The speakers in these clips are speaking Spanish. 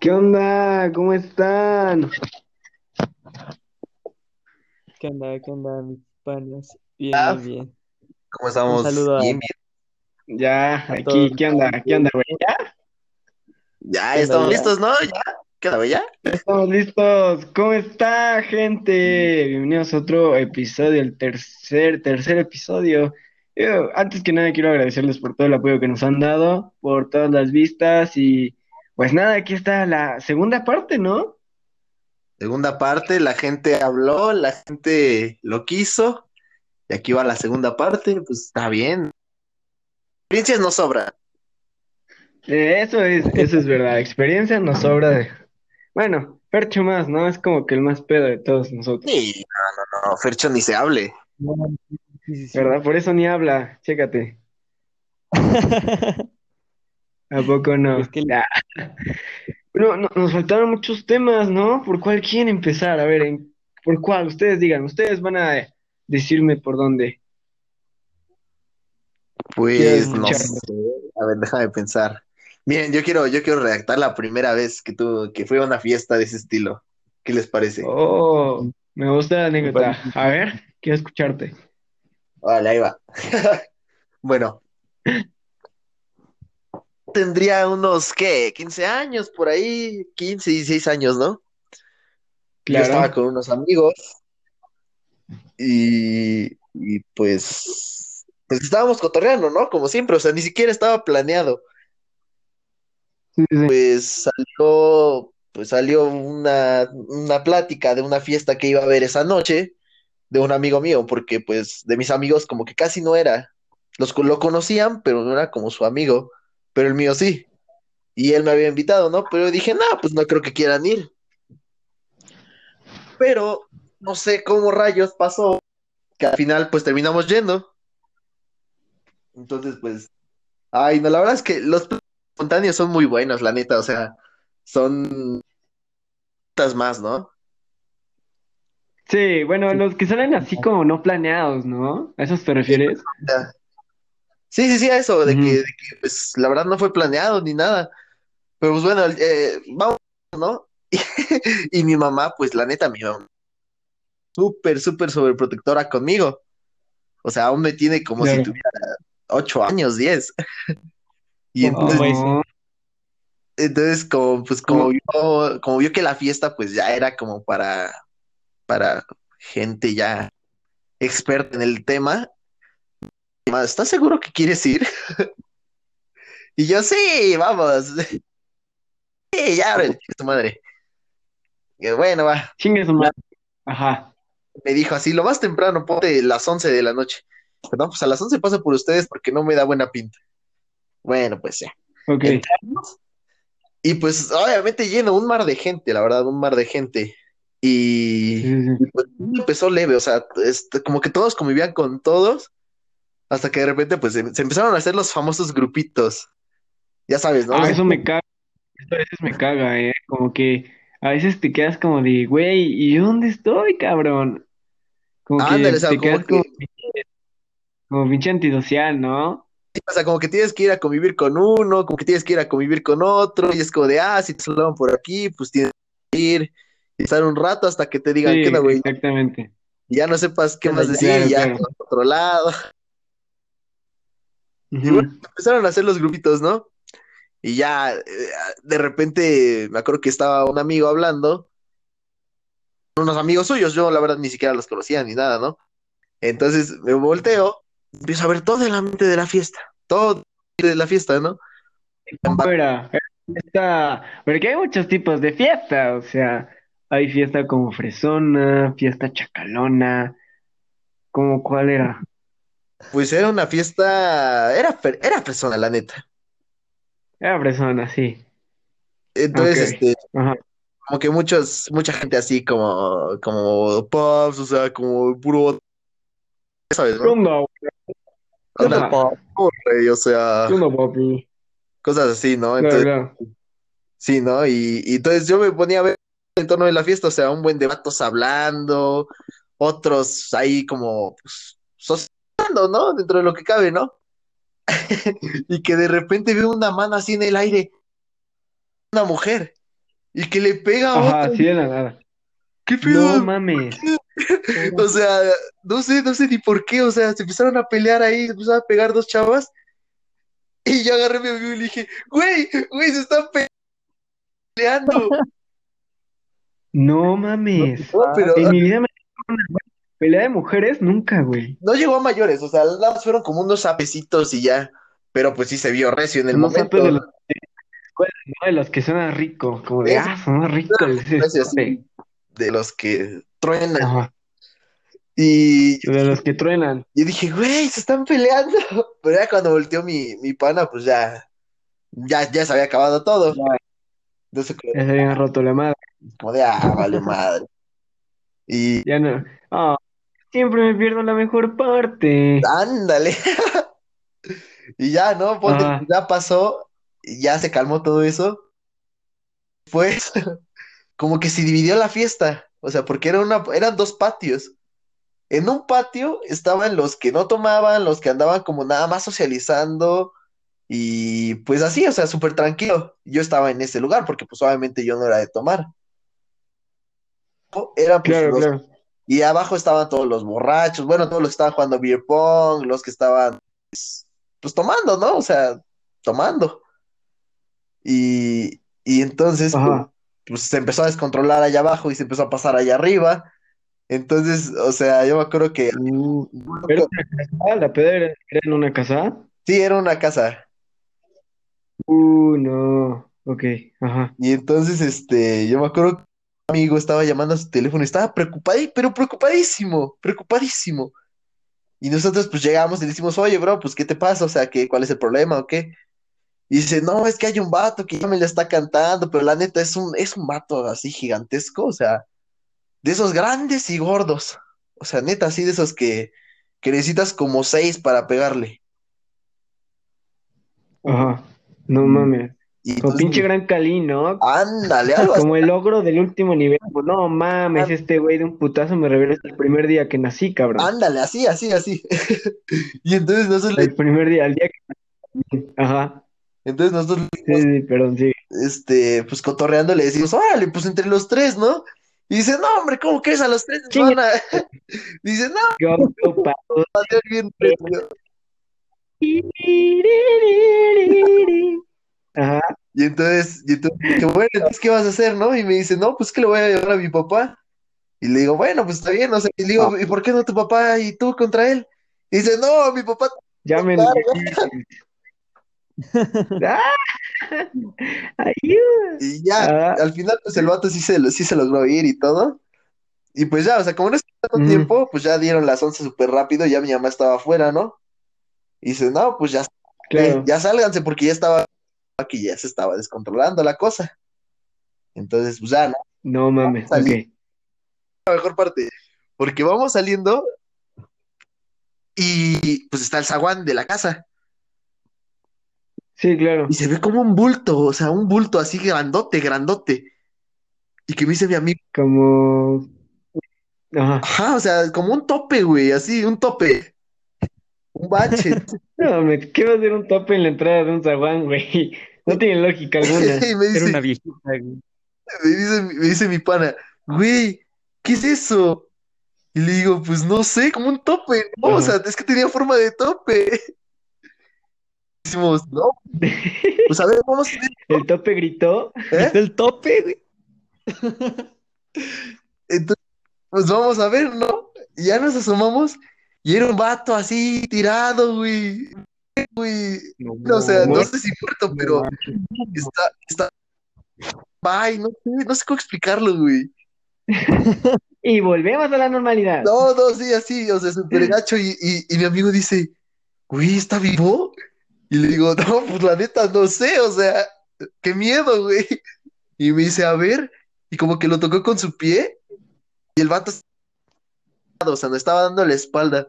¿Qué onda? ¿Cómo están? ¿Qué onda? ¿Qué onda, mis panas? Bien, Ah, bien, bien. ¿Cómo Un estamos? saludo a, Bien, bien. Ya, a aquí, todos. ¿qué onda? ¿Qué onda, güey? ¿Ya? Ya, ¿Qué onda, estamos ya? listos, ¿no? ¿Ya? ¿Qué onda, güey? ¿Ya? Estamos listos. ¿Cómo está, gente? Bienvenidos a otro episodio, el tercer, tercer episodio. Yo, antes que nada, quiero agradecerles por todo el apoyo que nos han dado, por todas las vistas y pues nada, aquí está la segunda parte, ¿no? Segunda parte, la gente habló, la gente lo quiso, y aquí va la segunda parte, pues está bien. Experiencias no sobran. Eh, eso es, eso es verdad. Experiencia nos sobra de... Bueno, Fercho más, ¿no? Es como que el más pedo de todos nosotros. Sí, no, no, no, Fercho ni se hable. No, sí, sí, sí. ¿Verdad? Por eso ni habla. Chécate. ¿A poco no? Es que- Ya. No, no, nos faltaron muchos temas, ¿no? ¿Por cuál quieren empezar? A ver, ¿en- ¿por cuál? Ustedes digan, ustedes van a decirme por dónde. Pues no sé. A ver, déjame pensar. Miren, yo quiero, yo quiero redactar la primera vez que tu, que fue a una fiesta de ese estilo. ¿Qué les parece? Oh, me gusta la anécdota. A ver, quiero escucharte. Vale, ahí va. Bueno. Tendría unos, ¿qué? 15 años por ahí, 15, 16 años, ¿no? Yo estaba con unos amigos y, y pues, pues estábamos cotorreando, ¿no? Como siempre, o sea, ni siquiera estaba planeado. Sí, sí, sí. Pues salió, pues salió una, una plática de una fiesta que iba a haber esa noche de un amigo mío, porque pues de mis amigos como que casi no era. Los lo conocían, pero no era como su amigo, pero el mío sí. Y él me había invitado, ¿no? Pero dije, no, pues no creo que quieran ir. Pero no sé cómo rayos pasó, que al final pues terminamos yendo. Entonces, pues, ay, no, la verdad es que los espontáneos son muy buenos, la neta, o sea, son más, ¿no? Sí, bueno, los que salen así como no planeados, ¿no? ¿A esos te refieres? Sí, sí, sí, a eso, de que, de que, pues la verdad no fue planeado ni nada. Pero pues bueno, eh, vamos, ¿no? Y mi mamá, pues la neta, mi mamá, súper, súper sobreprotectora conmigo. O sea, aún me tiene como si tuviera ocho años, diez. Y ¿Cómo entonces, entonces como, pues como vio, como vio que la fiesta, pues ya era como para, para gente ya experta en el tema. "Ma, ¿Estás seguro que quieres ir? Y yo, sí, vamos. Sí, ya, chinga tu madre. Y bueno, va. chingue su madre. Ajá. Me dijo así, lo más temprano, ponte las 11 de la noche. Perdón, pues a las 11 paso por ustedes porque no me da buena pinta. Bueno, pues ya. Ok. Entramos. Y pues obviamente lleno, un mar de gente, la verdad, un mar de gente. Y pues, empezó leve, o sea, este, como que todos convivían con todos, hasta que de repente pues se, se empezaron a hacer los famosos grupitos. Ya sabes, ¿no? Ah, eso me caga. Eso a veces me caga, ¿eh? Como que a veces te quedas como de, güey, ¿y dónde estoy, cabrón? Como que Ándale, o sea, te como quedas que, como, como pinche antisocial, ¿no? o sea, como que tienes que ir a convivir con uno, como que tienes que ir a convivir con otro, y es como de, ah, si te saludan por aquí, pues tienes que ir y estar un rato hasta que te digan, Sí, ¿qué güey? exactamente. Y ya no sepas qué más decir, Claro, ya claro. te vas Y bueno, empezaron a hacer los grupitos, ¿no? Y ya, eh, de repente, me acuerdo que estaba un amigo hablando, unos amigos suyos, yo la verdad ni siquiera los conocía ni nada, ¿no? Entonces me volteo, empiezo a ver todo el ambiente de la fiesta, todo de la fiesta, ¿no? Era fiesta, porque hay muchos tipos de fiesta, o sea, hay fiesta como fresona, fiesta chacalona, como cuál era? Pues era una fiesta, era, era persona, la neta. Era fresona, sí. Entonces, Ok. este, Ajá. como que muchos, mucha gente así como, como pops, o sea, como puro, ¿sabes, ¿Qué no? onda, pop, o sea, cosas así, ¿no? Claro, Entonces, claro. sí, ¿no? Y, y entonces yo me ponía a ver en torno de la fiesta, o sea, un buen de vatos hablando, otros ahí como, pues, ¿no? Dentro de lo que cabe, ¿no? Y que de repente veo una mano así en el aire, una mujer. y que le pega a Ajá, otro. así de la nada. ¿Qué pedo? No mames. O sea, no sé, no sé ni por qué, o sea, se empezaron a pelear ahí, se empezaron a pegar dos chavas, y yo agarré mi amigo y le dije, güey, güey, se están pe- peleando. No mames. No, pero En mi vida me una pelea de mujeres, nunca, güey. no llegó a mayores, o sea, nada más fueron como unos sapecitos y ya, pero pues sí se vio recio en el Unos momento. de los de ¿no? De los que suenan rico, como de, Es- ah, son ricos. Gracias. de los que truenan. Ajá, Y de los que truenan. yo dije, güey, se están peleando. Pero ya cuando volteó mi, mi pana, pues ya, ya, ya se había acabado todo. Ya. Entonces, Ya se habían roto la madre. como de, ah, vale madre. Y Ya no. Ah, siempre me pierdo la mejor parte. ándale. Y ya, ¿no? Ponte, ya pasó, y ya se calmó todo eso. Pues, como que se dividió la fiesta. O sea, porque era una, eran dos patios. En un patio estaban los que no tomaban, los que andaban como nada más socializando y pues así, o sea, súper tranquilo. Yo estaba en ese lugar porque pues obviamente yo no era de tomar. Era pues Claro, los- claro. Y abajo estaban todos los borrachos, bueno, todos los que estaban jugando beer pong, los que estaban pues, pues, tomando, ¿no? O sea, tomando. Y, y entonces pues, pues se empezó a descontrolar allá abajo y se empezó a pasar allá arriba. Entonces, o sea, yo me acuerdo que Uh, ¿era una casa? ¿La peda era, en una casa? sí, era una casa. Uh, no. Ok, ajá. Y entonces, este, yo me acuerdo amigo estaba llamando a su teléfono y estaba preocupado, pero preocupadísimo, preocupadísimo. Y nosotros pues llegamos y le decimos, oye, bro, pues ¿qué te pasa? O sea, ¿qué, cuál es el problema o qué? Y dice, no, es que hay un vato que ya me le está cantando, pero la neta es un, es un vato así gigantesco, o sea, de esos grandes y gordos. O sea, neta, así de esos que, que necesitas como seis para pegarle. Ajá. No mames. Y entonces, pinche gran Cali, ¿no? ándale, algo. Como el logro del último nivel. Pues, No mames, este güey de un putazo me regresa el primer día que nací, cabrón. Ándale, así, así, así. Y entonces nosotros le, El primer día, el día que Ajá. entonces nosotros le Sí, sí, perdón, sí. este, pues cotorreando le decimos, órale, pues entre los tres, ¿no? Y dice, no, hombre, ¿cómo crees a los tres nos van a... Dice, no, Go, go, pa- va a ser bien recio". Ajá. Y entonces, y entonces, dije, bueno, entonces, ¿qué vas a hacer, no? Y me dice, no, pues que le voy a llevar a mi papá. Y le digo, bueno, pues está bien, o sea, y le digo, ¿y por qué no tu papá y tú contra él? Y dice, no, mi papá, Ya me. ¡Ah! Y ya, Ah. al final, pues el vato sí se, sí se logró ir y todo. Y pues ya, o sea, como no estaba tanto Ujú. tiempo, pues ya dieron las once súper rápido, ya mi mamá estaba afuera, ¿no? Y dice, no, pues ya Claro. ya sálganse porque ya estaba aquí ya se estaba descontrolando la cosa. Entonces, pues ya, ¿no? No mames, ok. La mejor parte, porque vamos saliendo y pues está el zaguán de la casa Sí, claro. y se ve como un bulto, o sea, un bulto así grandote, grandote. Y que me dice mi amigo, Como. Ajá. ajá, o sea, como un tope, güey, así, un tope, un bache. No mames, ¿qué va a ser un tope en la entrada de un zaguán, güey? No tiene lógica alguna. Y Era una viejita, güey. me dice, me dice mi pana, güey, ¿qué es eso? Y le digo, pues no sé, como un tope, ¿no? O Ajá. sea, es que tenía forma de tope. Decimos, no, pues a ver, vamos a ver, El tope gritó. ¿eh? El tope, güey. Entonces, pues vamos a ver, ¿no? Y ya nos asomamos y era un vato así tirado, güey. Güey, no, o sea, no sé si muerto, pero está, está, ay, no sé, no sé cómo explicarlo, güey. Y volvemos a la normalidad. No, no, sí, así, o sea, súper gacho. Y, y, y mi amigo dice, güey, ¿está vivo? Y le digo, no, pues la neta, no sé, o sea, qué miedo, güey. Y me dice, a ver, y como que lo tocó con su pie, y el vato, o sea, no estaba dando la espalda.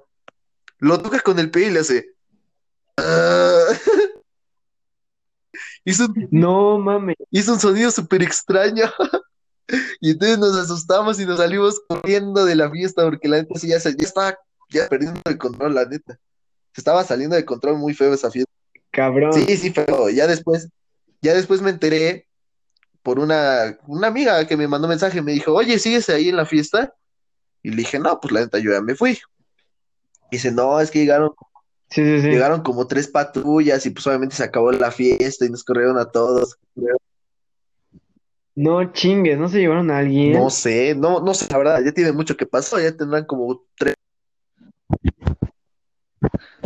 Lo toca con el pie y le hace. Hizo un, No mames. hizo un sonido súper extraño. Y entonces nos asustamos y nos salimos corriendo de la fiesta porque la neta sí ya, se, ya estaba ya perdiendo el control, la neta. Se estaba saliendo de control muy feo esa fiesta. Cabrón. Sí, sí, feo. Ya después, ya después me enteré por una, una amiga que me mandó mensaje, me dijo, oye, ¿sigues ahí en la fiesta? Y le dije, no, pues la neta, yo ya me fui. Y dice, no, es que llegaron, Sí, sí, sí. llegaron como tres patrullas y pues obviamente se acabó la fiesta y nos corrieron a todos. No chingues, ¿no se llevaron a alguien? No sé, no, no sé, la verdad, ya tiene mucho que pasó, ya tendrán como tres.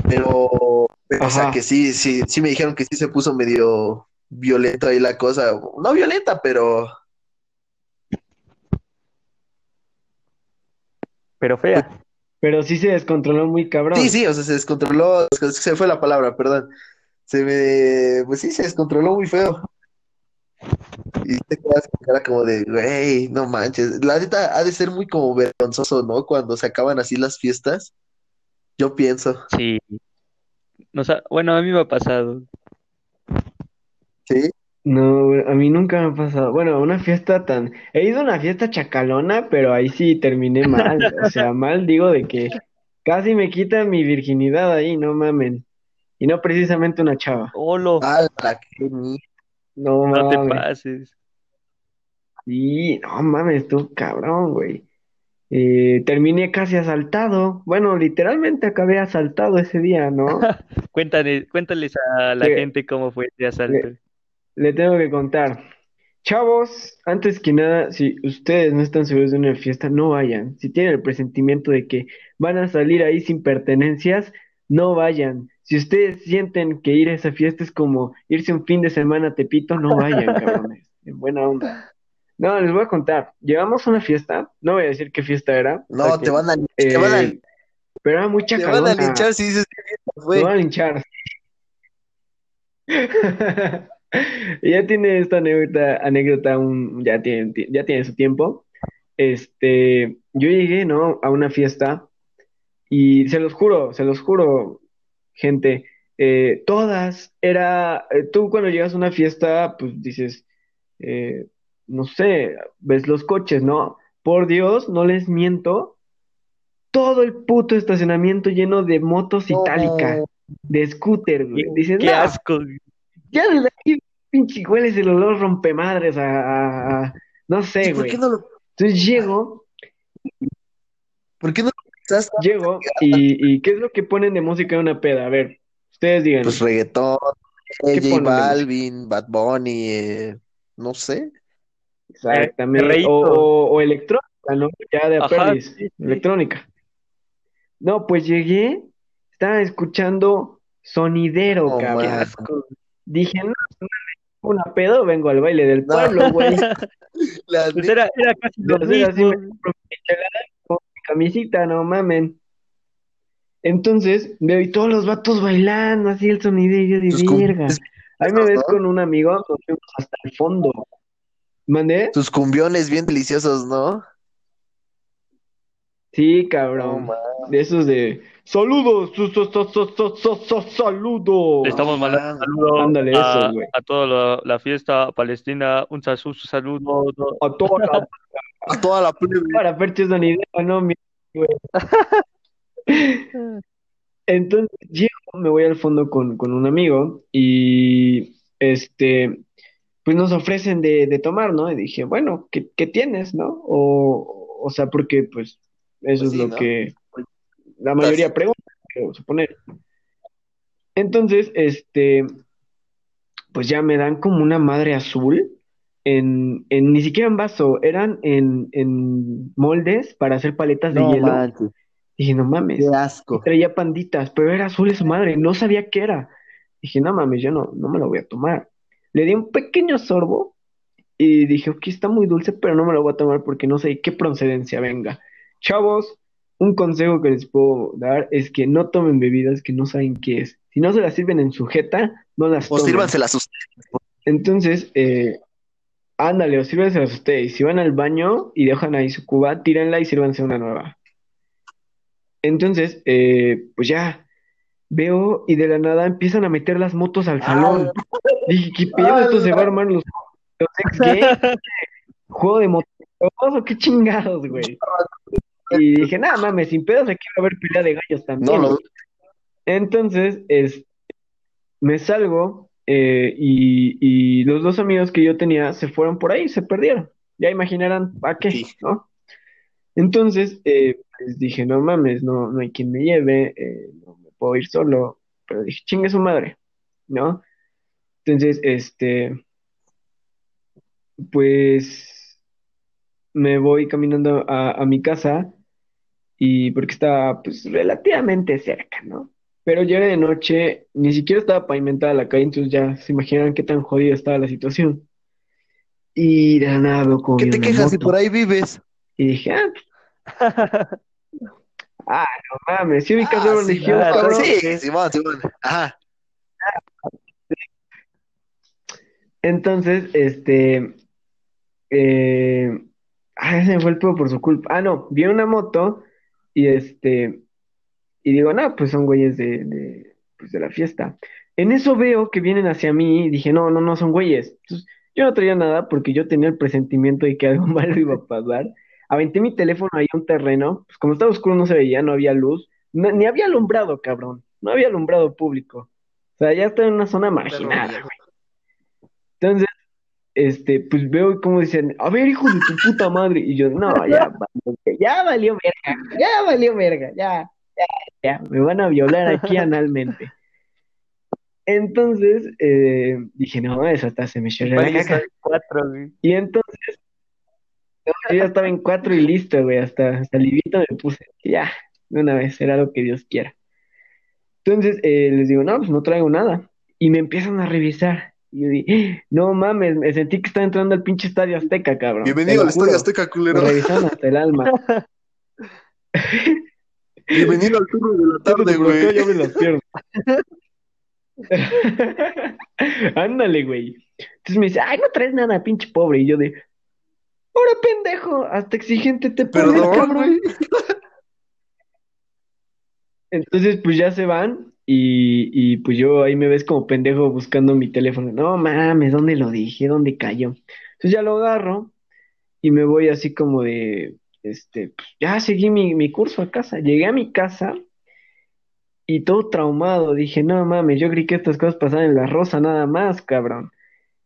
Pero, pero, o sea, que sí, sí, sí me dijeron que sí se puso medio violento ahí la cosa. No violenta, pero Pero fea. Pero sí se descontroló muy cabrón. sí, sí, o sea, se descontroló, se fue la palabra, perdón. Se me, pues sí, se descontroló muy feo. Y te quedas con cara como de, güey, no manches. La neta ha de ser muy como vergonzoso, ¿no? Cuando se acaban así las fiestas. Yo pienso, Sí. Ha- Bueno, a mí me ha pasado. ¿sí? No, a mí nunca me ha pasado. Bueno, una fiesta tan... He ido a una fiesta chacalona, pero ahí sí terminé mal. O sea, mal digo de que casi me quitan mi virginidad ahí, no mamen. Y no precisamente una chava. Olo, ¡Hala, qué No no te mames. pases. Sí, no mames, tú cabrón, güey. Eh, terminé casi asaltado. Bueno, literalmente acabé asaltado ese día, ¿no? Cuéntale, cuéntales a la Sí. gente cómo fue ese asalto. Le tengo que contar. Chavos, antes que nada, si ustedes no están seguros de una fiesta, no vayan. Si tienen el presentimiento de que van a salir ahí sin pertenencias, no vayan. Si ustedes sienten que ir a esa fiesta es como irse un fin de semana a Tepito, no vayan, cabrones. En buena onda. No, les voy a contar. Llevamos una fiesta, no voy a decir qué fiesta era. No, te van a, te van a, eh, pero era muy te van a linchar si dices que fue. van a linchar. Ya tiene esta anécdota, anécdota un, ya tiene, ya tiene su tiempo. Este, yo llegué, ¿no? A una fiesta y se los juro, se los juro, gente, eh, todas era, eh, tú cuando llegas a una fiesta, pues dices, eh, no sé, ves los coches, ¿no? Por Dios, no les miento, todo el puto estacionamiento lleno de motos itálicas, de scooter, güey. Dices, Qué "No, asco. ya desde aquí, pinche, hueles el olor rompemadres a, a- a- no ¿Y sé, por güey. qué no lo, Entonces llego, por qué no lo pensaste? llego, y, y ¿qué es lo que ponen de música en una peda? A ver, ustedes digan. Pues reggaetón, eh, ¿Qué J Balvin, Bad Bunny, eh, no sé. Exactamente. O, o, o electrónica, ¿no? Ya de a Ajá, perdis, sí, sí. electrónica. No, pues llegué, estaba escuchando sonidero, cabrón. Dije, no, una pedo, vengo al baile del pueblo, güey. Pues era, era casi lo así mismo. me con mi camisita, no mamen. Entonces veo y todos los vatos bailando así el sonidillo de cum- verga. Ahí me ves ¿no? con un amigo, nos fuimos hasta el fondo. ¿Mandé? tus cumbiones bien deliciosos, ¿no? Sí, cabrón. De esos de saludos, su- su- su- su- su- su- su- saludos. Le estamos mandando Ándale, a, eso, güey. a toda la, la fiesta palestina. Un saludo. A toda la A toda la plebe. para Perches Sonidero, no, mi güey. Entonces llego, me voy al fondo con, con un amigo y este, pues nos ofrecen de, de tomar, ¿no? Y dije, bueno, ¿qué, qué tienes, no? O, o sea, porque pues eso Pues es sí, lo ¿no? que la mayoría pregunta, quiero suponer. Entonces, este, pues ya me dan como una madre azul en, en ni siquiera en vaso, eran en, en moldes para hacer paletas de No hielo. manches, Dije, no mames. qué asco. traía panditas, pero era azul esa madre, no sabía qué era. Dije, no mames, yo no, no me lo voy a tomar. Le di un pequeño sorbo y dije, ok, está muy dulce, pero no me lo voy a tomar porque no sé qué procedencia venga. Chavos, un consejo que les puedo dar es que no tomen bebidas que no saben qué es. Si no se las sirven en sujeta, no las O tomen. sírvanselas ustedes. Entonces, eh, ándale, o sírvanselas ustedes. Si van al baño y dejan ahí su cuba, tírenla y sírvanse una nueva. Entonces, eh, pues ya veo y de la nada empiezan a meter las motos al salón. Dije, ¿qué pedo? Esto se va a armar los, los ex gay, juego de motos o qué chingados, güey. Y dije, nada mames, sin pedos aquí va a haber pelea de gallos también. No, no. Entonces, es, me salgo eh, y, y los dos amigos que yo tenía se fueron por ahí, se perdieron. Ya imaginarán a qué, Sí. ¿no? Entonces, eh, pues dije, no mames, no, no hay quien me lleve, eh, no me puedo ir solo, pero dije, chingue su madre, ¿no? Entonces, este, pues me voy caminando a, a mi casa y porque estaba pues relativamente cerca, ¿no? Pero ya era de noche, ni siquiera estaba pavimentada la calle, entonces ya se imaginan qué tan jodida estaba la situación. Y de la nada veo como ¿Qué te quejas si moto. por ahí vives? Y dije, ah, ah, no mames, ¿sí ubicas Ah, sí, ah, cabrón? sí, Simón, Simón. Ajá. Entonces, este, eh, ah, se me fue el pedo por su culpa. Ah, no, vi una moto y este, y digo, no, pues son güeyes de, de, pues de la fiesta. En eso veo que vienen hacia mí y dije, no, no, no son güeyes. Entonces, yo no traía nada porque yo tenía el presentimiento de que algo malo iba a pasar. Aventé mi teléfono ahí a un terreno, pues como estaba oscuro no se veía, no había luz, no- ni había alumbrado, cabrón, no había alumbrado público. O sea, ya estaba en una zona marginada, güey. Entonces, este, pues veo cómo dicen, a ver, hijo de tu puta madre. Y yo, no, ya, ya valió verga, ya valió verga, ya, ya, ya, me van a violar aquí analmente. Entonces, eh, dije, no, eso hasta se me la caca. cuatro, güey. Y entonces, no, yo ya estaba en cuatro y listo, güey, hasta, hasta livito me puse, ya, de una vez, será lo que Dios quiera. Entonces, eh, les digo, no, pues no traigo nada. Y me empiezan a revisar. Y yo dije, no mames, me sentí que estaba entrando al pinche Estadio Azteca, cabrón. Bienvenido al. Estadio Azteca, Me culero. revisaron hasta el alma. Bienvenido al turno de la tarde, güey. yo me las pierdo. Ándale, güey. Entonces me dice, ay, no traes nada, pinche pobre. Y yo de, ahora pendejo, hasta exigente te pones, Perdón, cabrón. güey. Entonces, pues ya se van y, y pues yo ahí me ves como pendejo buscando mi teléfono. No mames, ¿dónde lo dije? ¿Dónde cayó? Entonces ya lo agarro y me voy así como de, este, pues, ya seguí mi, mi curso a casa. Llegué a mi casa y todo traumado. Dije, no mames, yo creí que estas cosas pasaban en La Rosa nada más, cabrón.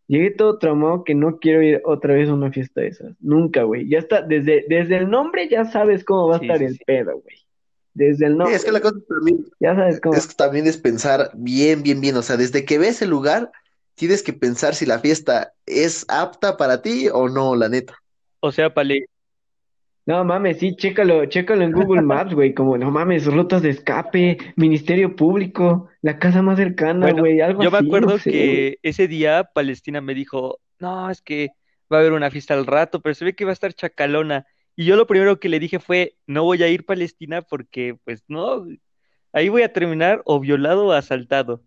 Llegué todo traumado que no quiero ir otra vez a una fiesta de esas. Nunca, güey. Ya está, desde, desde el nombre ya sabes cómo va a Sí, estar sí, el sí. pedo, güey. Desde el Sí, nombre, es que la cosa también ya sabes cómo. es que también es pensar bien, bien, bien. O sea, desde que ves el lugar, tienes que pensar si la fiesta es apta para ti o no, la neta. O sea, Pale, No mames, sí, chécalo, chécalo en Google Maps, güey, como no mames, rutas de escape, Ministerio Público, la casa más cercana, Bueno, güey, algo yo me así, acuerdo no sé, güey. que ese día Palestina me dijo, no, es que va a haber una fiesta al rato, pero se ve que va a estar chacalona. Y yo lo primero que le dije fue, no voy a ir Palestina porque, pues no, ahí voy a terminar o violado o asaltado.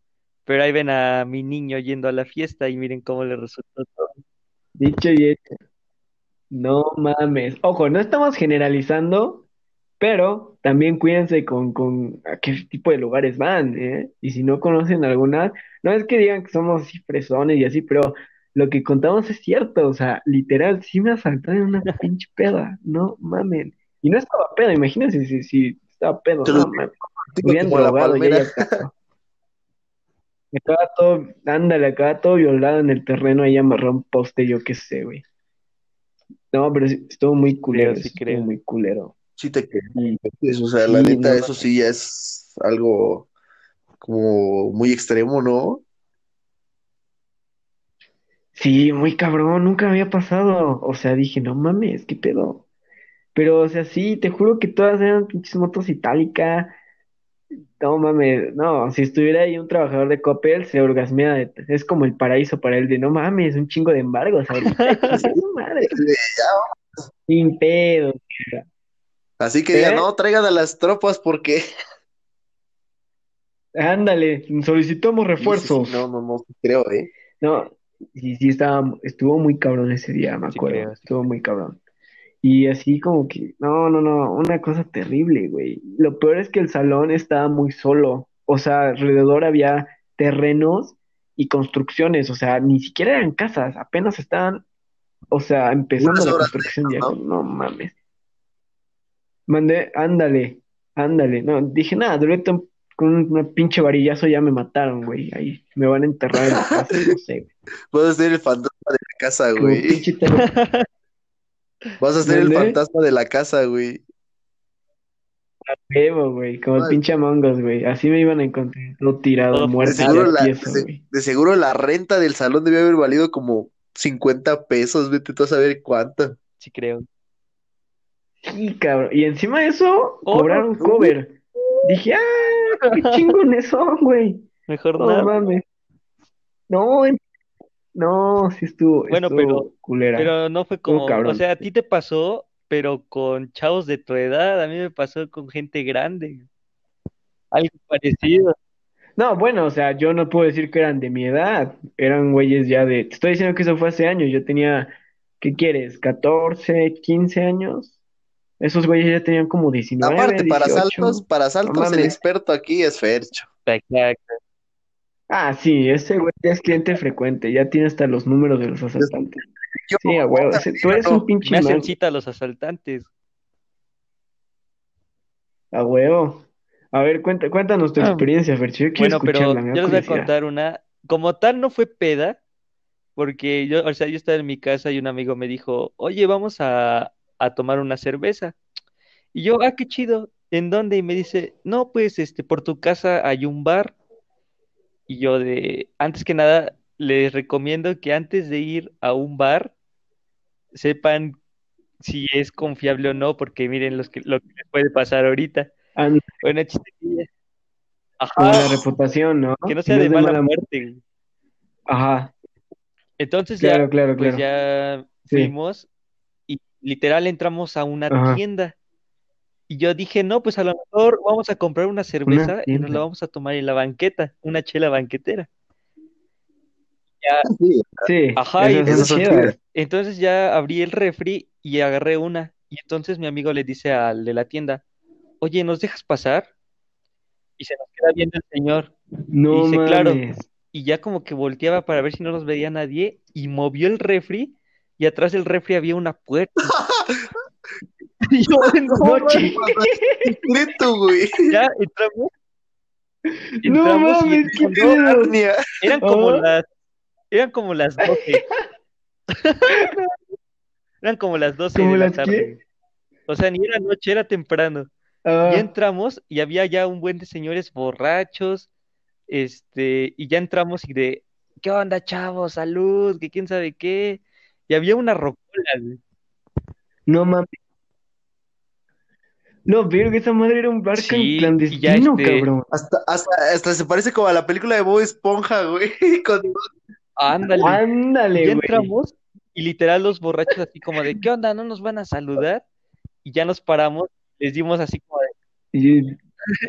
Pero ahí ven a mi niño yendo a la fiesta y miren cómo le resultó todo. Dicho y hecho. No mames. Ojo, no estamos generalizando, pero también cuídense con, con a qué tipo de lugares van, ¿eh? Y si no conocen alguna, no es que digan que somos fresones y así, pero lo que contamos es cierto, o sea, literal, sí me asaltaron en una pinche peda, no mamen. Y no estaba pedo, imagínense si, si estaba pedo, no digo Hubieran drogado y ella. Acaba todo, ándale, acaba todo violado en el terreno, ahí amarró un poste, yo qué sé, güey. No, pero estuvo muy culero, sí sí estuvo creo. muy culero. Sí te quedas. Y O sea, la sí, neta, no eso sí ya es algo como muy extremo, ¿no? Sí, muy cabrón, nunca me había pasado. O sea, dije, no mames, qué pedo. Pero, o sea, sí, te juro que todas eran pinches motos itálica. No mames, no, si estuviera ahí un trabajador de Coppel, se orgasmea. de- es como el paraíso para él de no mames, un chingo de embargos ahorita. chingue su madre. Sin pedo. Así que digan, ¿Eh? no, traigan a las tropas porque Ándale, solicitamos Sí, sí, sí, refuerzos. no, no, no creo, ¿eh? No, sí, sí, estaba, estuvo muy cabrón ese día, me Sí acuerdo. creo, sí Estuvo muy cabrón. Y así como que, no, no, no, una cosa terrible, güey. Lo peor es que el salón estaba muy solo. O sea, alrededor había terrenos y construcciones. O sea, ni siquiera eran casas, apenas estaban, o sea, empezando la construcción ya. ¿no? No mames. Mandé, ándale, ándale. No, dije nada, duré tan- con un pinche varillazo ya me mataron, güey. Ahí me van a enterrar en la casa, no sé, güey. Vas a ser el fantasma de la casa, güey. Vas a ser el fantasma de la casa, güey. huevo, güey. Como el pinche Among Us, güey. Así me iban a encontrar todo tirado, muerto, De seguro, la, tieso, de, güey. de seguro la renta del salón debía haber valido como 50 pesos, vete tú a saber cuánto. Sí, creo. Sí, cabrón. Y encima de eso, Oh, cobraron no. cover. Dije, ah, qué chingones son, güey. Mejor No nada. mames. No, no, sí estuvo, Bueno, estuvo pero- culera. Pero no fue como, cabrón. o sea, a ti te pasó, pero con chavos de tu edad, a mí me pasó con gente grande. Algo parecido. No, bueno, o sea, yo no puedo decir que eran de mi edad. Eran güeyes ya de. Te estoy diciendo que eso fue hace años. Yo tenía, ¿qué quieres? ¿14, 15 años? Esos güeyes ya tenían como 19, Aparte, para 18. saltos, para saltos, el experto aquí es Fercho. Exacto. Ah, sí, ese güey ya es cliente frecuente. Ya tiene hasta los números de los asaltantes. Yo, Sí, a huevo. tú eres no, un pinche Me hacen cita a los asaltantes. A huevo. A ver, cuenta, cuéntanos tu Ah. experiencia, Fercho. Yo quiero Bueno, pero yo les voy a contar una. Como tal, no fue peda, porque yo, o sea, yo estaba en mi casa y un amigo me dijo, oye, vamos a, a tomar una cerveza. Y yo, ah, qué chido. ¿En dónde? Y me dice, no, pues, este, por tu casa hay un bar. Y yo de, antes que nada, les recomiendo que antes de ir a un bar, sepan si es confiable o no, porque miren los que, lo que les puede pasar ahorita. Anda, Bueno, chistería. con la Ajá, reputación, ¿no? que no sea de mala mala muerte. Ajá, Entonces ya, claro, claro, pues ya Sí. fuimos literal entramos a una Ajá. tienda. Y yo dije, no, pues a lo mejor vamos a comprar una cerveza y nos la vamos a tomar en la banqueta, una chela banquetera. Sí, Sí, Ajá, y. Entonces ya abrí el refri y agarré una. Y entonces mi amigo le dice al de la tienda, oye, ¿nos dejas pasar? Y se nos queda viendo el señor. No dice, claro. Y ya como que volteaba para ver si no nos veía nadie y movió el refri y atrás del refri había una puerta. Y yo, no, No, secreto, güey. ya entramos. No Entramos mames, qué. Narnia. eran como Ah. las eran como las 12. Eran como las 12 ¿Cómo de la qué? tarde. O sea, ni era noche, era temprano. Ah, Y entramos y había ya un buen de señores borrachos, este, y ya entramos y de, ¿qué onda, chavos? Salud, que quién sabe qué. Y había una rocola, güey. no mames. No, pero que esa madre era un bar Sí, clandestino, este, cabrón. Hasta, hasta, hasta se parece como a la película de Bob Esponja, güey. Con- Ándale. Ándale, Y ya güey. entramos y literal los borrachos así como de, ¿qué onda? ¿No nos van a saludar? Y ya nos paramos, les dimos así como de, Y-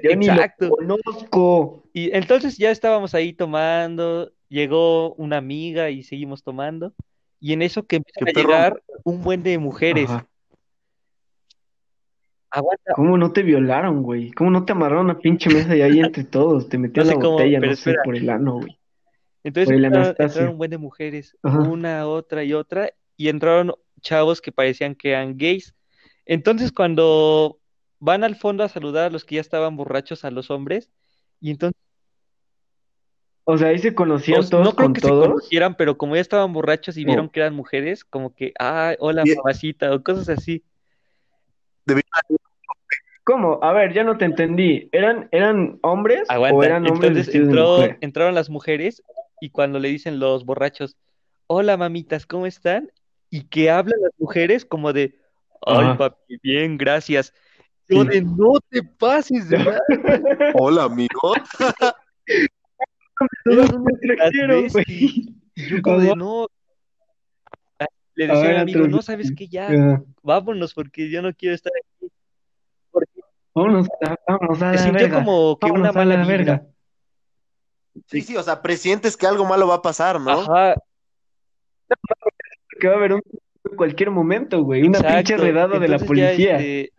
Yo ni lo Exacto. conozco. Y entonces ya estábamos ahí tomando, llegó una amiga y seguimos tomando. Y en eso que empiezan a perro. llegar un buen de mujeres. Ajá. Aguanta, ¿Cómo no te violaron, güey? ¿Cómo no te amarraron a pinche mesa y ahí entre todos? Te metían No sé la cómo, botella, no sé, por el ano, güey. Entonces entraron, entraron un buen de mujeres, Ajá. una, otra y otra, y entraron chavos que parecían que eran gays. Entonces cuando van al fondo a saludar a los que ya estaban borrachos, a los hombres, y entonces O sea, ahí se conocían Pues, todos no creo con que se todos. conocieran, pero como ya estaban borrachos y vieron que eran mujeres, como que, ah, hola, Bien. mamacita, o cosas así. ¿Cómo? A ver, ya no te entendí. ¿Eran, eran hombres o Aguanta. eran hombres Entonces entró, mujer? entraron las mujeres y cuando le dicen los borrachos, hola, mamitas, ¿cómo están? Y que hablan las mujeres como de, ay, Ajá. papi, bien, gracias. Yo Sí. de, no te pases, de. Hola, amigo. yo como de, no. Ah, Le A decía al amigo, no. ¿sabes qué? Ya, vámonos porque yo no quiero estar aquí. Vámonos, a- vámonos a la sintió verga. como que una Vámonos mala verga. Sí, sí, o sea, presientes que algo malo va a pasar, ¿no? Ajá, Que va a haber un en cualquier momento, güey. Una pinche redada de la ya policía. este,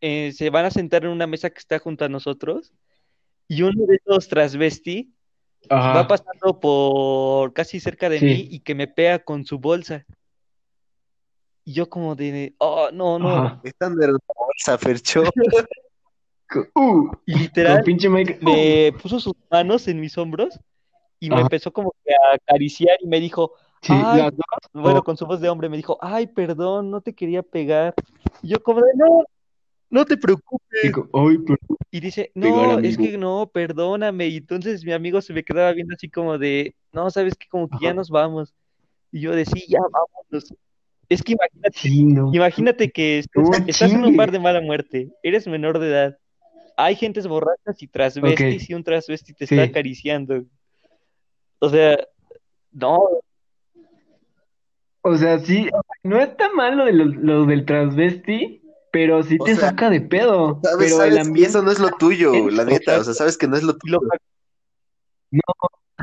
eh, se van a sentar en una mesa que está junto a nosotros y uno de esos transvesti va pasando por casi cerca de Sí. mí y que me pega con su bolsa. Y yo como de, oh, no, no. Ajá. Están de la bolsa, Fercho. Uh, Y literal, con pinche Mike. me puso sus manos en mis hombros y me Ajá. empezó como que a acariciar y me dijo, Sí, ay, las dos. bueno, Oh. con su voz de hombre me dijo, ay, perdón, no te quería pegar. Y yo como de, no, no te preocupes. Digo, ay, pero- Y dice, no, es que no, perdóname. Y entonces mi amigo se me quedaba viendo así como de, no, sabes que como que ya nos vamos. Y yo de, sí, ya vámonos. Es que imagínate, Sí, no. imagínate que No estás en un bar de mala muerte, eres menor de edad, hay gentes borrachas y transvestis y un transvesti te Sí. está acariciando. O sea, no, O sea, sí, no está mal lo, de lo, lo del transvesti, pero sí O te sea, saca de pedo. Sabes, Pero sabes el ambiente eso no es lo tuyo, la neta. O sea, sabes que no es lo tuyo.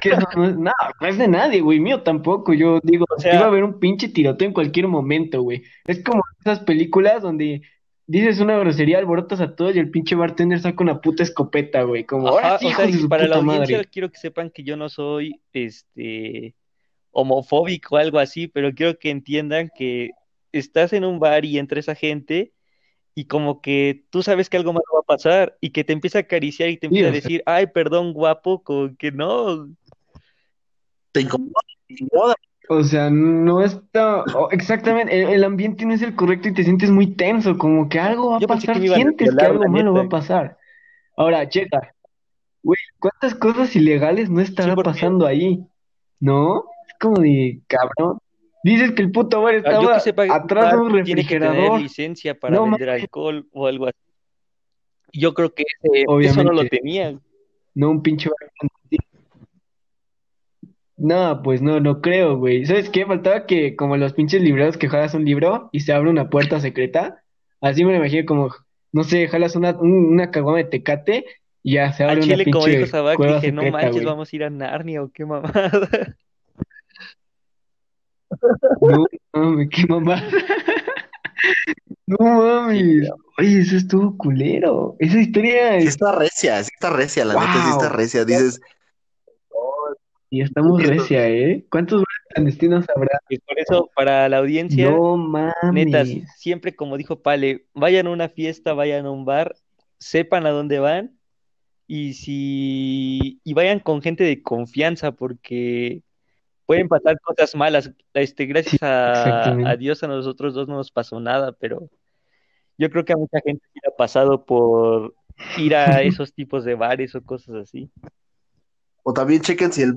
que eso no es nada, no es de nadie, güey, mío tampoco. Yo digo, O sea- iba a haber un pinche tiroteo en cualquier momento, güey. Es como esas películas donde dices una grosería, alborotas a todos y el pinche bartender saca una puta escopeta, güey. Como, ahora Ajá, sí, o hijos sea, su para la audiencia madre. quiero que sepan que yo no soy este homofóbico o algo así, pero quiero que entiendan que estás en un bar y entra esa gente y como que tú sabes que algo malo va a pasar y que te empieza a acariciar y te Sí, empieza a decir, ay, perdón, guapo, como que no. Te incomoda, te incomoda. O sea, no está. oh, exactamente, el, el ambiente no es el correcto y te sientes muy tenso, como que algo va a Yo pensé que pasar, sientes que algo malo va a pasar. Ahora, checa, güey, ¿cuántas cosas ilegales no estará Sí, pasando ahí? ¿No? Es como de, cabrón. Dices que el puto bar Ah, Yo estaba que sepa, atrás de un tiene que tener refrigerador. licencia para No vender alcohol o algo así. Yo creo que ese- eso no lo tenía. No un pinche bar. No, pues no, no creo, güey. ¿Sabes qué? Faltaba que, como los pinches libreros que jalas un libro y se abre una puerta secreta. Así me lo imagino como, no sé, jalas una, un- una caguama de tecate y ya se A abre una Chile, como pinche dijo Sabac, dije, no manches, vamos a ir a Narnia o qué mamada. No mames, qué mamada. No mames. Oye, eso estuvo culero. Esa historia Sí está recia, sí está recia, la neta, sí está Wow. recia. Dices, Y estamos recia, ¿eh? ¿Cuántos clandestinos habrá? Y por eso, para la audiencia, No mames. netas, siempre como dijo Pale, vayan a una fiesta, vayan a un bar, sepan a dónde van y si y vayan con gente de confianza porque pueden pasar cosas malas. Este, gracias Sí, a, Dios a nosotros dos no nos pasó nada, pero yo creo que a mucha gente ha pasado por ir a esos tipos de bares o cosas así. o también chequen si el.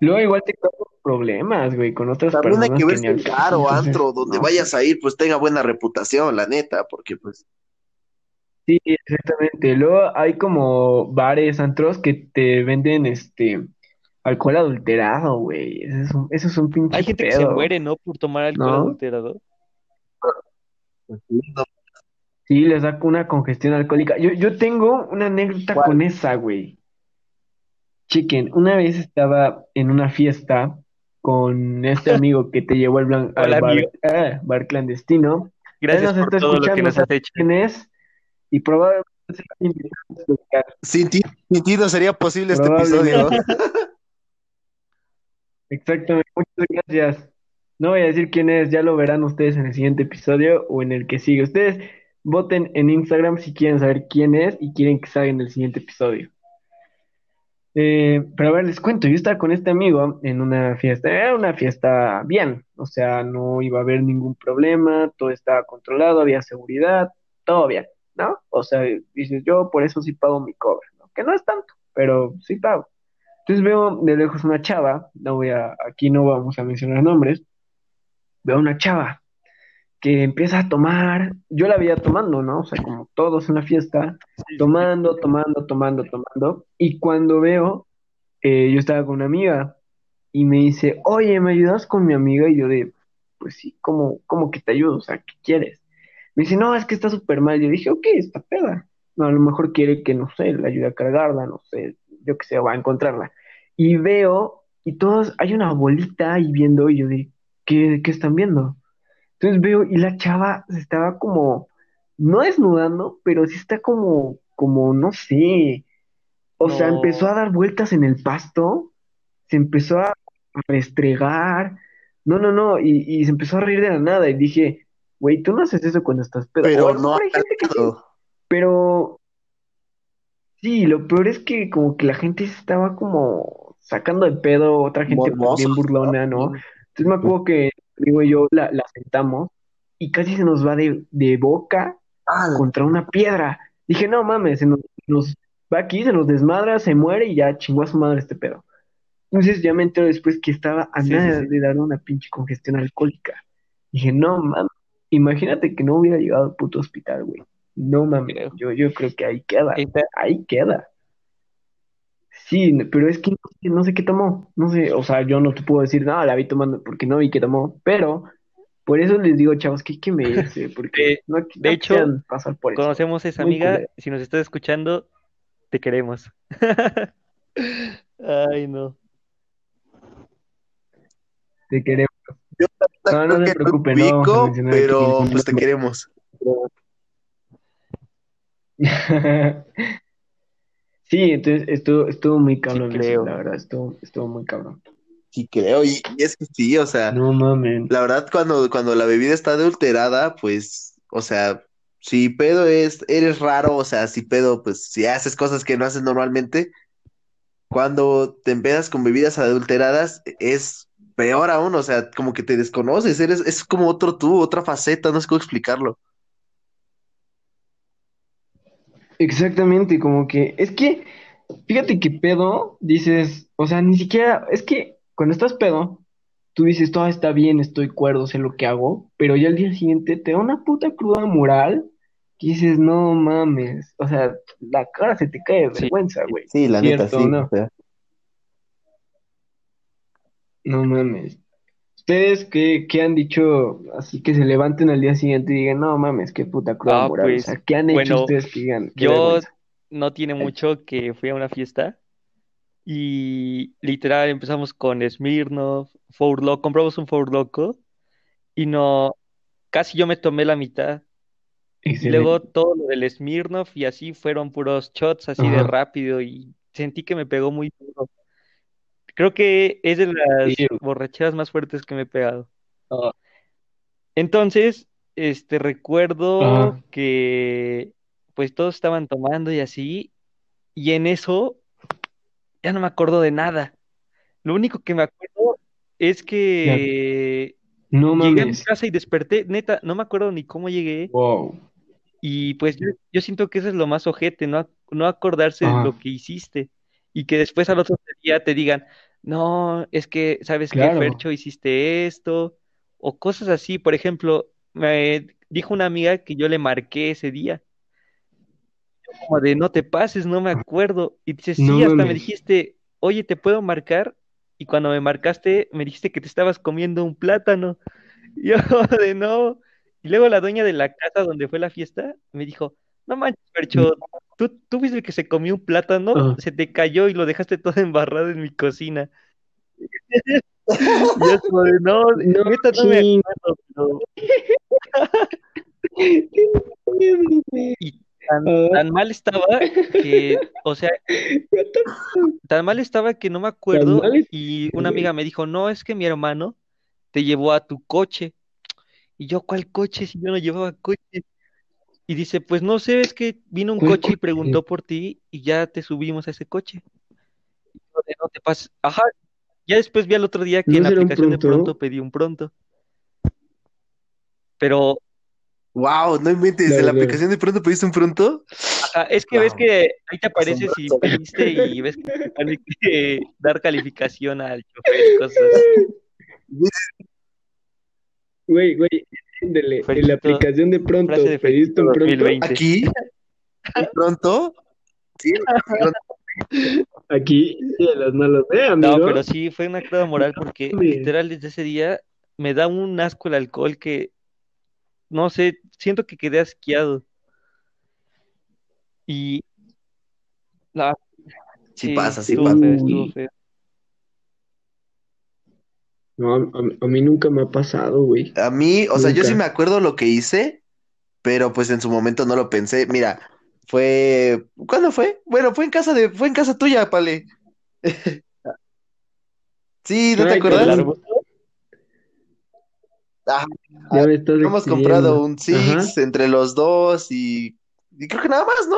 Luego igual te causa problemas, güey, con otras También hay personas que ver que si el caso, bar o entonces, antro donde no. vayas a ir, pues tenga buena reputación, la neta, porque pues. Sí, exactamente. Luego hay como bares, antros que te venden este alcohol adulterado, güey. Eso es un, eso es un pinche Hay gente que se muere, ¿no? Por tomar alcohol ¿No? adulterado. pues, Sí, les da una congestión alcohólica. Yo, yo tengo una anécdota ¿Cuál? con esa, güey. Chiquen, una vez estaba en una fiesta con este amigo que te llevó al, blan- al bar, ah, bar clandestino. Gracias nos por está todo lo que escuchando, nos has sabe hecho. quién es, y probablemente. Sin ti, sin ti no sería posible este episodio. Exactamente, muchas gracias. No voy a decir quién es, ya lo verán ustedes en el siguiente episodio o en el que sigue. Ustedes voten en Instagram si quieren saber quién es y quieren que salga en el siguiente episodio. Eh, pero a ver, les cuento, yo estaba con este amigo en una fiesta, era una fiesta bien, o sea, no iba a haber ningún problema, todo estaba controlado, había seguridad, todo bien, ¿no? O sea, dices, yo por eso sí pago mi cover, ¿no? Que no es tanto, pero sí pago. Entonces veo de lejos una chava, no voy a, aquí no vamos a mencionar nombres, veo una chava que empieza a tomar, yo la veía tomando, ¿no? O sea, como todos en la fiesta, tomando, tomando, tomando, tomando, y cuando veo, eh, yo estaba con una amiga y me dice, oye, ¿me ayudas con mi amiga? Y yo de, pues sí, ¿cómo, cómo que te ayudo? O sea, ¿qué quieres? Me dice, no, es que está súper mal. Yo dije, ok, está peda. No, a lo mejor quiere que, no sé, le ayude a cargarla, no sé, yo qué sé, va a encontrarla. Y veo, y todos, hay una bolita ahí viendo, y yo de, ¿qué, qué están viendo? Entonces veo, y la chava se estaba como, no desnudando, pero sí está como, como, no sé. O sea, empezó a dar vueltas en el pasto, se empezó a restregar, no, no, no, y, y se empezó a reír de la nada, y dije, güey, tú no haces eso cuando estás pedo. Pero no mejor hay gente que sí, tanto. pero Sí, lo peor es que como que la gente se estaba como sacando de pedo, otra gente pues Morbosos, bien burlona, ¿no? Entonces me acuerdo que digo yo la, la sentamos y casi se nos va de, de boca Ah, contra una piedra. Dije, no mames, se nos, nos va aquí, se nos desmadra, se muere y ya chingó a su madre este pedo. Entonces ya me entero después que estaba a Sí, nada sí. de dar una pinche congestión alcohólica. Dije, no mames, imagínate que no hubiera llegado al puto hospital, güey. No mames, Creo. yo, yo creo que ahí queda, ahí queda. Sí, pero es que no sé, no sé qué tomó, no sé, o sea, yo no te puedo decir, no, la vi tomando porque no vi qué tomó, pero por eso les digo, chavos, que hay que medirse, porque De- no, de hecho, pasar por eso. Conocemos a esa Muy amiga, si nos estás escuchando, te queremos. Ay, no. Te queremos. Yo No, no se te no pero pues te queremos. Sí, entonces estuvo, estuvo muy cabrón eso, creo. la verdad, estuvo, estuvo muy cabrón. Sí, creo. Y, y es que sí, o sea, No mames. la verdad, cuando, cuando la bebida está adulterada, pues, o sea, si pedo es, eres raro, o sea, si pedo, pues, si haces cosas que no haces normalmente, cuando te empedas con bebidas adulteradas, es peor aún, o sea, como que te desconoces, eres, es como otro tú, otra faceta, no sé cómo explicarlo. Exactamente, como que, es que, fíjate que pedo, dices, o sea, ni siquiera, es que cuando estás pedo, tú dices, todo está bien, estoy cuerdo, sé lo que hago, pero ya al día siguiente te da una puta cruda moral que dices, no mames, o sea, la cara se te cae de Sí. vergüenza, güey. Sí, la neta, ¿Cierto sí. no? o sea. No mames. ¿Ustedes qué, qué han dicho así que se levanten al día siguiente y digan, no mames, qué puta cruda Ah? O pues, sea, ¿qué han hecho bueno, ustedes que digan, Yo no tiene mucho que fui a una fiesta y literal empezamos con Smirnoff, Four Loko, compramos un Four Loko y no, casi yo me tomé la mitad. Y luego todo lo del Smirnoff y así fueron puros shots así de rápido y sentí que me pegó muy duro. Creo que es de las Sí. borracheras más fuertes que me he pegado. Ah, Entonces, este, recuerdo que pues todos estaban tomando y así, y en eso ya no me acuerdo de nada. Lo único que me acuerdo es que No llegué a mi casa y desperté, neta, no me acuerdo ni cómo llegué, Wow. y pues yo, yo siento que eso es lo más ojete, no, no acordarse de lo que hiciste, y que después al otro día te digan, no, es que, ¿sabes qué, Claro. Fercho? Hiciste esto, o cosas así. Por ejemplo, me dijo una amiga que yo le marqué ese día, como de no te pases, no me acuerdo. Y dice, No sí, hasta me dijiste, oye, ¿te puedo marcar? Y cuando me marcaste, me dijiste que te estabas comiendo un plátano. Y yo de no. Y luego la dueña de la casa donde fue la fiesta me dijo, no manches, Fercho, tú, tú viste que se comió un plátano, se te cayó y lo dejaste todo embarrado en mi cocina. Y yo como de no, no, neta no me acuerdo, pero... Y tan, tan mal estaba que, o sea, tan mal estaba que no me acuerdo y una amiga me dijo, no, es que mi hermano te llevó a tu coche. Y yo, ¿cuál coche? Si yo no llevaba coche. Y dice, pues no sé, es que vino un ¿Cuál coche y preguntó por ti y ya te subimos a ese coche. Y de, no te pases. Ajá, ya después vi al otro día que ¿No en la aplicación de pronto pedí un pronto. Pero, Wow, no inventes, de Claro, la claro. aplicación de pronto pediste un pronto. ajá, es que ves que ahí te aparece si asombroso. pediste y ves que te pone que dar calificación al chofer y cosas. Güey, güey, en la aplicación de pronto, frase de ¿pediste Ferchito un pronto? 2020. Aquí, de pronto, sí, pronto. Aquí, cielos, no lo sé, No, amigo. pero sí fue una cruda moral porque literal desde ese día me da un asco el alcohol que, no sé, siento que quedé asqueado. Y, no, Sí sí, pasa, sí estuvo pasa. feo, estuvo Uy, feo. No, a, a mí nunca me ha pasado, güey. A mí, o sea, yo sí me acuerdo lo que hice, pero pues en su momento no lo pensé. Mira, fue, ¿cuándo fue? Bueno, fue en casa de, fue en casa tuya, Pale. Sí, ¿no te Ay, ¿El acuerdas? cabrón? Ah, ya me estás habíamos comprado un Ajá. Six entre los dos y, y creo que nada más, ¿no?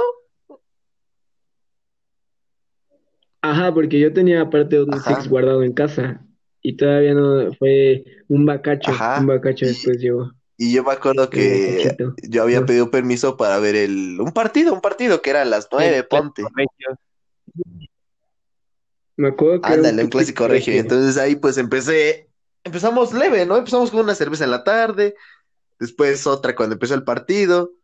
Ajá, porque yo tenía aparte un Ajá, Six guardado en casa y todavía no fue un bacacho, un ajá. bacacho Y, después llegó, y yo me acuerdo que yo había pedido permiso para ver el, un partido, un partido que era a las nueve, ponte. Me acuerdo que un Ándale, un clásico regio. Entonces ahí pues empecé, empezamos leve, ¿no? Empezamos con una cerveza en la tarde, después otra cuando empezó el partido,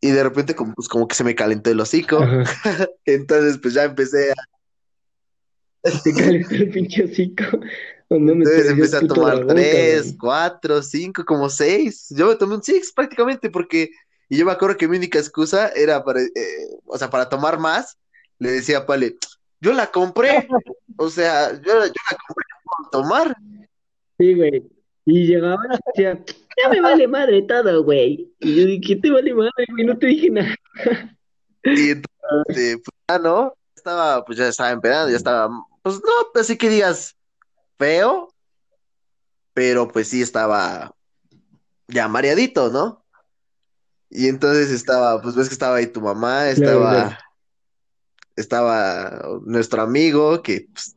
y de repente como, pues, como que se me calentó el hocico. Entonces pues ya empecé a, Te calentó el pinche hocico. No mames, entonces empecé a tomar tres, cuatro, cinco, como seis. Yo me tomé un six prácticamente porque, y yo me acuerdo que mi única excusa era para, eh, o sea, para tomar más, le decía a Pale, yo la compré, o sea, yo, yo la compré por tomar. Sí, güey. Y llegaba y decía, ya me vale madre todo, güey. Y yo dije, ¿qué te vale madre, güey? No te dije nada. Y entonces, pues ya no, estaba, pues ya estaba empedando, ya estaba, pues no, así que digas feo, pero pues sí estaba ya mareadito, ¿no? Y entonces estaba, pues ves que estaba ahí tu mamá, estaba, claro. estaba nuestro amigo, que pues,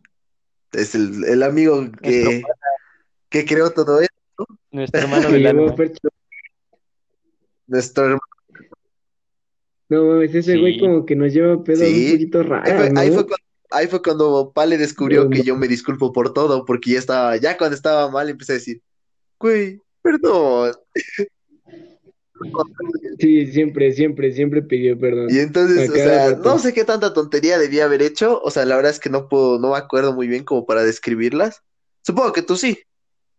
es el, el amigo que, que creó todo esto, nuestro hermano alma. Fercho, nuestro hermano. No mames, ese güey como que nos lleva pedos un poquito ahí fue, raras, ahí fue cuando, ahí fue cuando Pale descubrió No, que no. yo me disculpo por todo, porque ya estaba, ya cuando estaba mal empecé a decir, güey, perdón. Sí, siempre, siempre, siempre pidió Y perdón. entonces, A o sea, no sé qué tanta tontería debía haber hecho, o sea, la verdad es que no puedo, no me acuerdo muy bien como para describirlas. Supongo que tú sí,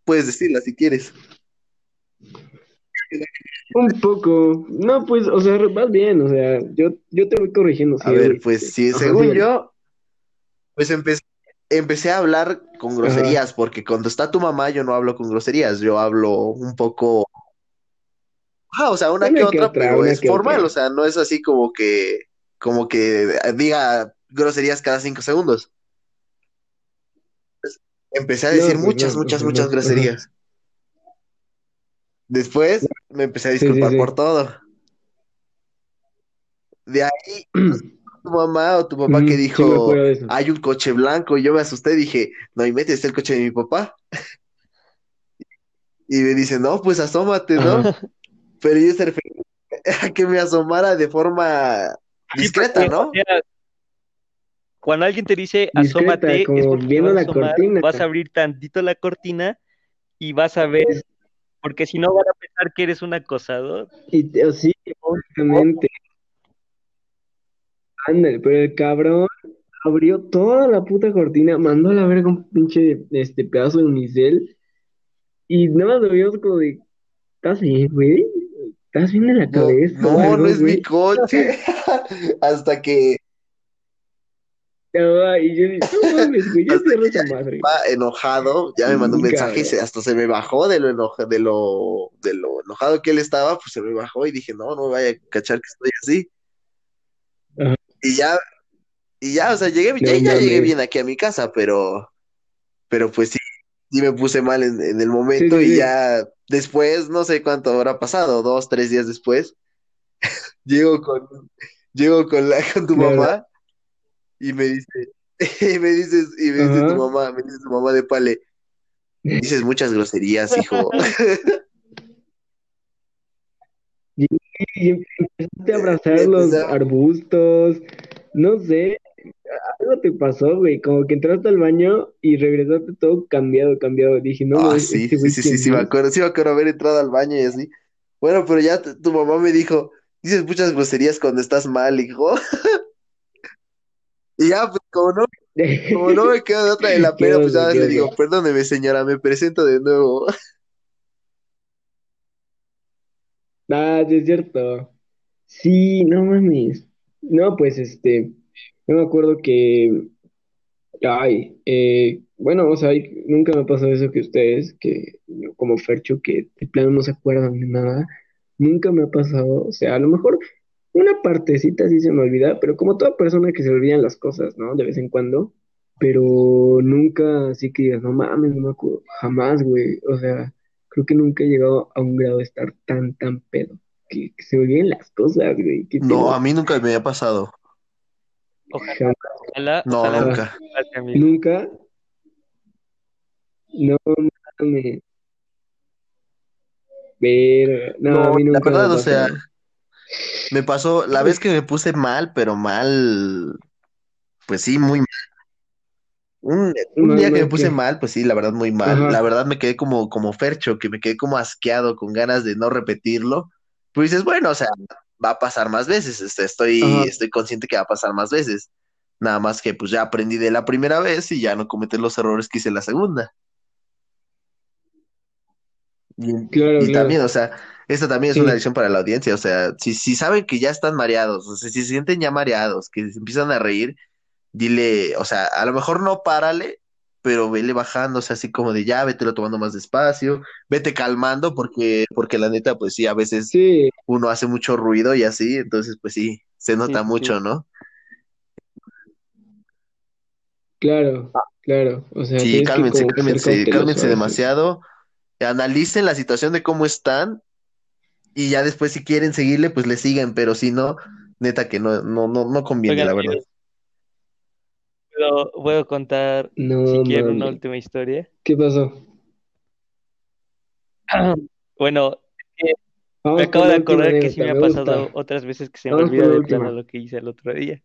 puedes decirlas si quieres. Un poco. No, pues, o sea, vas bien, o sea, yo, yo te voy corrigiendo, A ver, pues sí, según yo, pues empecé, empecé a hablar con Ajá. groserías, porque cuando está tu mamá yo no hablo con groserías, yo hablo un poco, ah, o sea, una que Una que otra, otra, pero es formal, otra. o sea, no es así como que, como que diga groserías cada cinco segundos. Empecé a decir No, pues muchas, no, muchas, muchas groserías. Después me empecé a Sí, sí, disculpar por todo. De ahí tu mamá o tu papá que dijo, hay un coche blanco, y yo me asusté, dije, no, y metes el coche de mi papá. Y me dice, no, pues asómate, ¿no? Ajá. Pero yo se refería a que me asomara de forma Sí, discreta, ¿no? cuando alguien te dice Discreta, asómate, es porque viendo vas a la asomar, cortina. vas a abrir tantito la cortina y vas a ver, Es- porque si no van a pensar que eres un acosador. Y te- sí, obviamente. Ándale, pero el cabrón abrió toda la puta cortina, mandó a la verga un pinche este pedazo de unicel y nada más lo vimos como de, ¿estás bien, güey? ¿Estás bien de la cabeza no, no es mi coche. Hasta que, Y yo dije, no mames, güey, ya esa madre. enojado, ya me mandó un mensaje y se- hasta se me bajó de lo, enoja- de lo, de lo enojado que él estaba, pues se me bajó y dije, no, no vaya a cachar que estoy así. Ajá. Y ya, y ya, o sea, llegué, No ya, ya llegué bien aquí a mi casa, pero, pero pues sí, sí me puse mal en, en el momento sí, y sí. ya después, no sé cuánto habrá pasado, dos, tres días después, llego con, llego con la, con tu mamá y me dice, y me dices, y me dice tu mamá, me dice tu mamá de Pale, dices muchas groserías, hijo. Y, y empezaste a abrazar los arbustos, no sé, algo te pasó, güey, como que entraste al baño y regresaste todo cambiado, cambiado. Dije, no, Ah, sí, este sí, sí, sí, ¿quién sí, me acuerdo, sí me acuerdo haber entrado al baño y así. Bueno, pero ya tu mamá me dijo, dices muchas groserías cuando estás mal, hijo. Y ya, pues como no, como no me quedo de otra de la pena, pues ya le digo, perdóneme, señora, me presento de nuevo. Ah, sí es cierto. Sí, no mames. No, pues este, yo me acuerdo que, ay, eh, bueno, o sea, nunca me ha pasado eso que ustedes, que como Fercho, que de plano no se acuerdan de nada. Nunca me ha pasado, o sea, a lo mejor una partecita sí se me olvida, pero como toda persona que se olvidan las cosas, ¿no? De vez en cuando, pero nunca así que digas, no mames, no me acuerdo, jamás, güey. O sea, creo que nunca he llegado a un grado de estar tan, tan pedo, que, que se olviden las cosas, güey. No, a mí nunca me ha pasado. Ojalá, ojalá, No, ojalá nunca. ¿Nunca? No mames. Verga. No, a mí la nunca me verdad, o sea. Me pasó la vez que me puse mal, pero mal, pues sí, muy mal. Un, día que me puse mal, pues sí, la verdad, muy mal. Ajá. La verdad me quedé como, como Fercho, que me quedé como asqueado, con ganas de no repetirlo. Pues dices, bueno, o sea, va a pasar más veces. este, Estoy, Ajá. estoy consciente que va a pasar más veces. Nada más que pues ya aprendí de la primera vez y ya no cometer los errores que hice la segunda. Y, Claro, y claro. también, o sea, esta también es una lección para la audiencia. O sea, si, si saben que ya están mareados, o sea, si se sienten ya mareados, que se empiezan a reír, dile, o sea, a lo mejor no párale, pero vele bajando, o sea, así como de ya, vete tomando más despacio, vete calmando, porque, porque la neta, pues sí, a veces Sí, uno hace mucho ruido y así, entonces, pues sí, se nota sí, mucho. ¿no? claro, claro. O sea, Sí, cálmense, cálmense, cálmense demasiado, analicen la situación de cómo están y ya después si quieren seguirle, pues le siguen, pero si no, neta que no, no, no, no conviene, Oigan, la verdad. amigos, ¿puedo, puedo contar No si quieren una última historia? ¿Qué pasó? Bueno, me acabo de acordar que sí me ha pasado gusta. otras veces que se me olvida de plano lo que hice el otro día.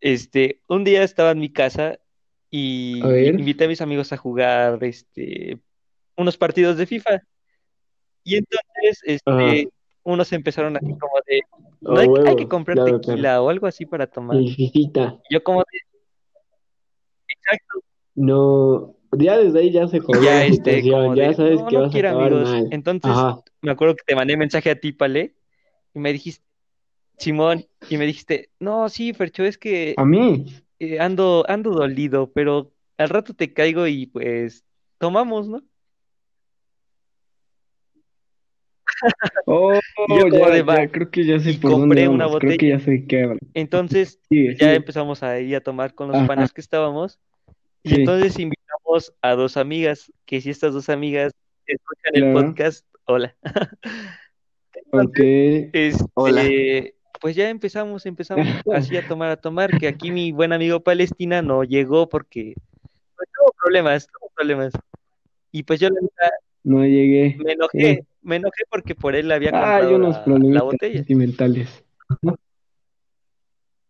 Este, un día estaba en mi casa A y ver. invité a mis amigos a jugar este, unos partidos de FIFA. Y entonces, Ajá. este, unos empezaron así como de, no A hay, hay que comprar Claro, claro. tequila o algo así para tomar. Y yo como de, exacto, No. Ya desde ahí ya se jodió ya este, como. Ya de, sabes no, que no vas a quiero acabar amigos. mal. Entonces, Ajá. me acuerdo que te mandé mensaje a ti, Pale, y me dijiste, Simón, y me dijiste, no, sí, Fercho, es que A mí. eh, ando, ando dolido, pero al rato te caigo y pues tomamos, ¿no? Oh, yo ya, de va, ya, creo que ya sé dónde compré una vamos. Creo que botella. ya sé qué habla. Entonces ya sigue. empezamos a ir a tomar con los Ajá. panas que estábamos. Y Sí, entonces invitamos a dos amigas, que si estas dos amigas escuchan el podcast, hola. Ok. Entonces, Hola. este, pues ya empezamos, empezamos así a tomar, a tomar, que aquí mi buen amigo Palestina no llegó porque pues, tuvo problemas, tuvo problemas. Y pues yo la neta, No llegué. me enojé, me enojé porque por él había Hay comprado unos la, botella. sentimentales.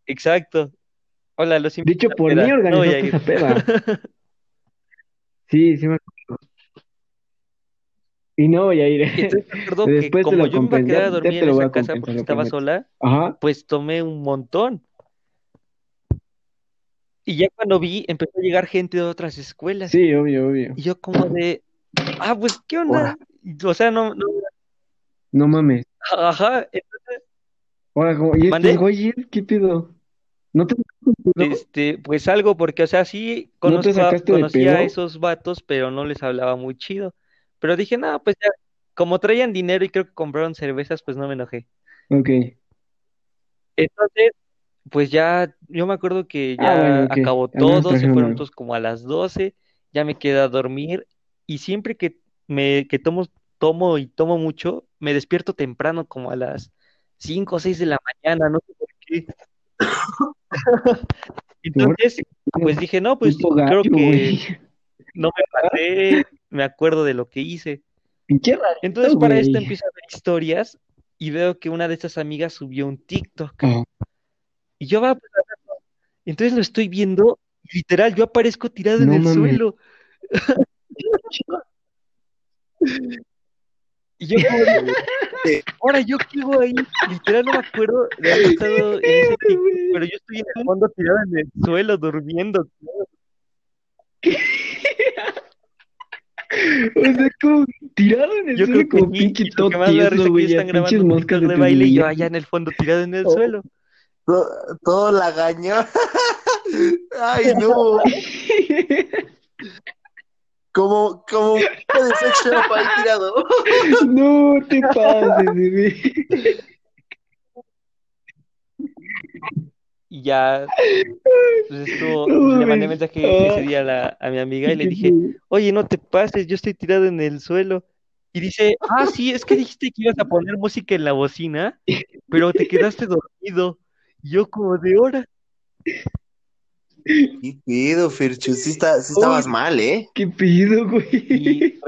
Exacto. Hola, los la por mí. No organizaste ir. esa peda. Sí, sí me acuerdo. Y no voy a ir. Y entonces que Después te como lo yo me iba a quedar a dormir en esa casa porque estaba sola, Ajá. pues tomé un montón. Y ya cuando vi, empezó a llegar gente de otras escuelas. Sí, obvio, obvio. Y yo como de, ah, pues, ¿qué onda? O sea, no, no, No mames. ajá, entonces, Ahora, ¿y ¿mandé? güeyes? ¿Qué pedo? ¿No te. Este, pues algo, porque, o sea, sí ¿No te conozco conocía a esos vatos, pero no les hablaba muy chido. Pero dije, no, pues ya, como traían dinero y creo que compraron cervezas, pues no me enojé. Ok. Entonces, pues ya, yo me acuerdo que Ah, bueno, ya acabó todo, se fueron todos como a las 12, ya me quedé a dormir y siempre que me que tomo, tomo y tomo mucho, me despierto temprano como a las 5 o 6 de la mañana, no sé por qué. Entonces, pues dije, no, pues creo que no me pasé, me acuerdo de lo que hice. Entonces, para esto empiezo a ver historias y veo que una de estas amigas subió un TikTok y yo va, pues. Entonces lo estoy viendo y literal, yo aparezco tirado en el suelo. Y yo como de, ahora yo hago ahí, literal no me acuerdo de haber estado en ese TikTok, pero yo estoy en el fondo tirado en el suelo durmiendo. O sea, como tirado en el Yo suelo creo que como pinche y lo todo que más me da risa tieso, güey. están pinches moscas de te baile y yo allá en el fondo tirado en el Oh. suelo. todo, todo lagaño. Ay, no. Como, como un tipo de sex shop ahí tirado. No te pases, bebé. Y ya, pues estuvo, No le mandé mensaje ese Ah, día a, la- a mi amiga y le dije, oye, no te pases, yo estoy tirado en el suelo. Y dice, ah, sí, es que dijiste que ibas a poner música en la bocina, pero te quedaste dormido. Yo como de hora. ¿Qué pedo, Fercho? Sí, está, sí estabas Uy. mal, ¿eh? ¿Qué pido, güey?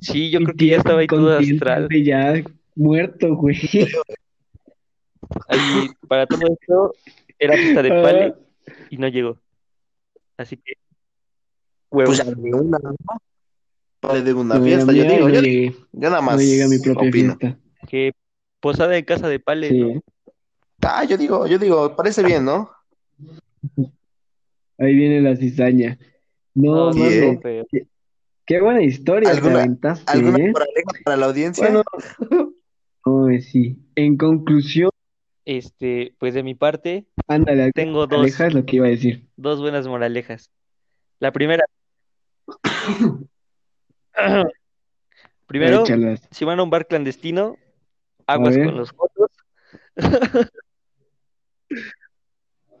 Sí, yo creo que ya estaba ahí todo astral. Ya muerto, güey. Ahí, para todo esto, era fiesta de Ah. Pale y no llegó. Así que, huevos. Pues ya de una, ¿no? Vale, de una No, fiesta, yo mía digo, no yo, llegué. yo nada No más llegué a mi propia opino. fiesta. que posada en casa de Pale, Sí, ¿no? Ah, yo digo, yo digo, parece bien, ¿no? ahí viene la cizaña. No, No, sí, ¿eh? qué buena historia te ¿Alguna- aventaste, ¿Alguna ¿eh? moraleja para la audiencia? Bueno, no, eh, sí. En conclusión, Este, pues de mi parte, ándale, tengo dos, Aleja es lo que iba a decir. dos buenas moralejas. La primera, primero, Échalas. si van a un bar clandestino, aguas con los fotos.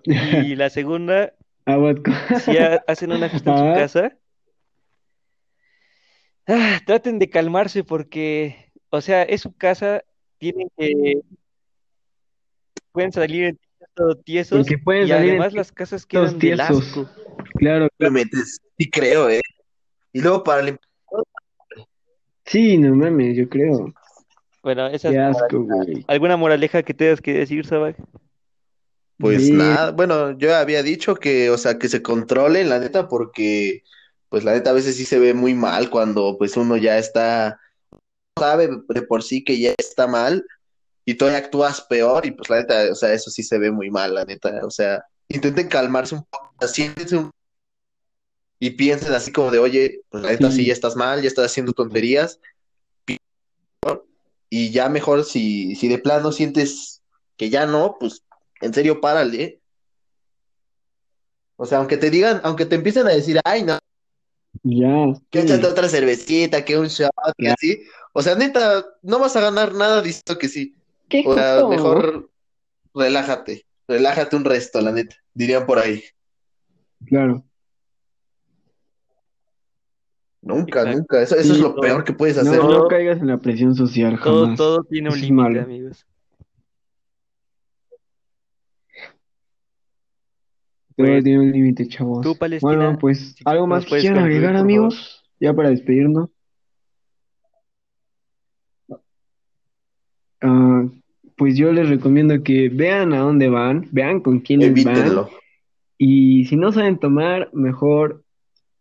Y la segunda, con- si ha- hacen una fiesta en su Ah. casa, ah, traten de calmarse porque, o sea, es su casa, tienen que, pueden salir en todo tiesos Porque pueden y salir en además las casas quedan del tiesos. asco. Claro, metes, sí creo, ¿eh? Y luego para limpiar, sí, no mames, yo creo. Bueno, esa es asco. ¿Alguna moraleja que tengas que decir, Sabag? Pues nada, bueno, yo había dicho que, o sea, que se controlen, la neta, porque, pues la neta a veces sí se ve muy mal cuando, pues uno ya está, sabe de por sí que ya está mal y todavía actúas peor y pues la neta, o sea, eso sí se ve muy mal, la neta, o sea, intenten calmarse un poco, siéntense un y piensen así como de, oye, pues la neta Sí. sí ya estás mal, ya estás haciendo tonterías y ya mejor si, si de plano sientes que ya no, pues en serio párale. O sea, aunque te digan, aunque te empiecen a decir, ay, no, Ya. que sí. échate otra cervecita, que un shot, que así. O sea, neta, no vas a ganar nada diciendo que sí. ¿Qué O sea, mejor relájate, relájate un resto, la neta, dirían por ahí. Claro. Nunca, Exacto. nunca, eso, eso es lo no. peor que puedes No, hacer. no caigas en la presión social, Todo, jamás. todo tiene un límite, amigos. Todo Pues, tiene un límite, chavos. tú, Palestina, Bueno, pues, si ¿algo más que quieran agregar, amigos? Ya para despedirnos. Ah, pues yo les recomiendo que vean a dónde van, vean con quiénes van. Y si no saben tomar, mejor,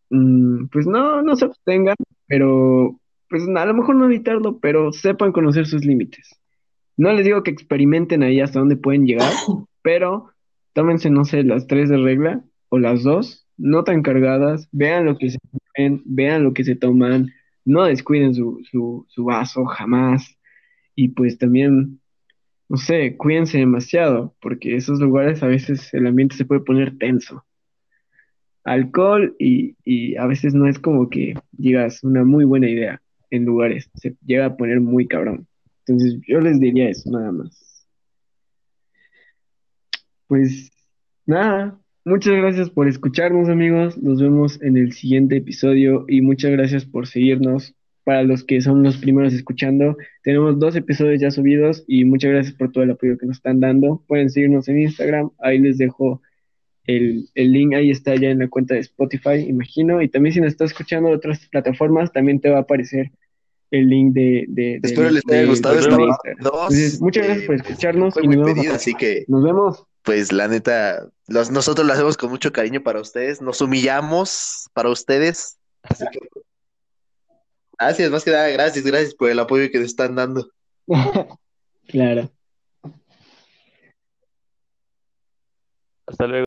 mm, pues no, no se abstengan, pero pues a lo mejor no evitarlo, pero sepan conocer sus límites. No les digo que experimenten ahí hasta dónde pueden llegar, pero tómense, no sé, las tres de regla o las dos, no tan cargadas, vean lo que se vean lo que se toman, no descuiden su, su, su vaso jamás. Y pues también, no sé, cuídense demasiado, porque esos lugares a veces el ambiente se puede poner tenso. Alcohol y, y a veces no es como que digas una muy buena idea en lugares, se llega a poner muy cabrón. Entonces yo les diría eso, nada más. Pues nada, muchas gracias por escucharnos amigos, nos vemos en el siguiente episodio y muchas gracias por seguirnos. Para los que son los primeros escuchando, tenemos dos episodios ya subidos y muchas gracias por todo el apoyo que nos están dando. Pueden seguirnos en Instagram, ahí les dejo el, el link, ahí está ya en la cuenta de Spotify, imagino. Y también si nos estás escuchando de otras plataformas, también te va a aparecer el link de, de, de- Espero les haya gustado esta dos. Entonces, muchas gracias por Eh, escucharnos fue y muy nos vemos a pedida, la así que Nos vemos. Pues la neta, los- nosotros lo hacemos con mucho cariño para ustedes, nos humillamos para ustedes. Así que, gracias, más que nada, gracias, gracias por el apoyo que nos están dando. Claro. Hasta luego.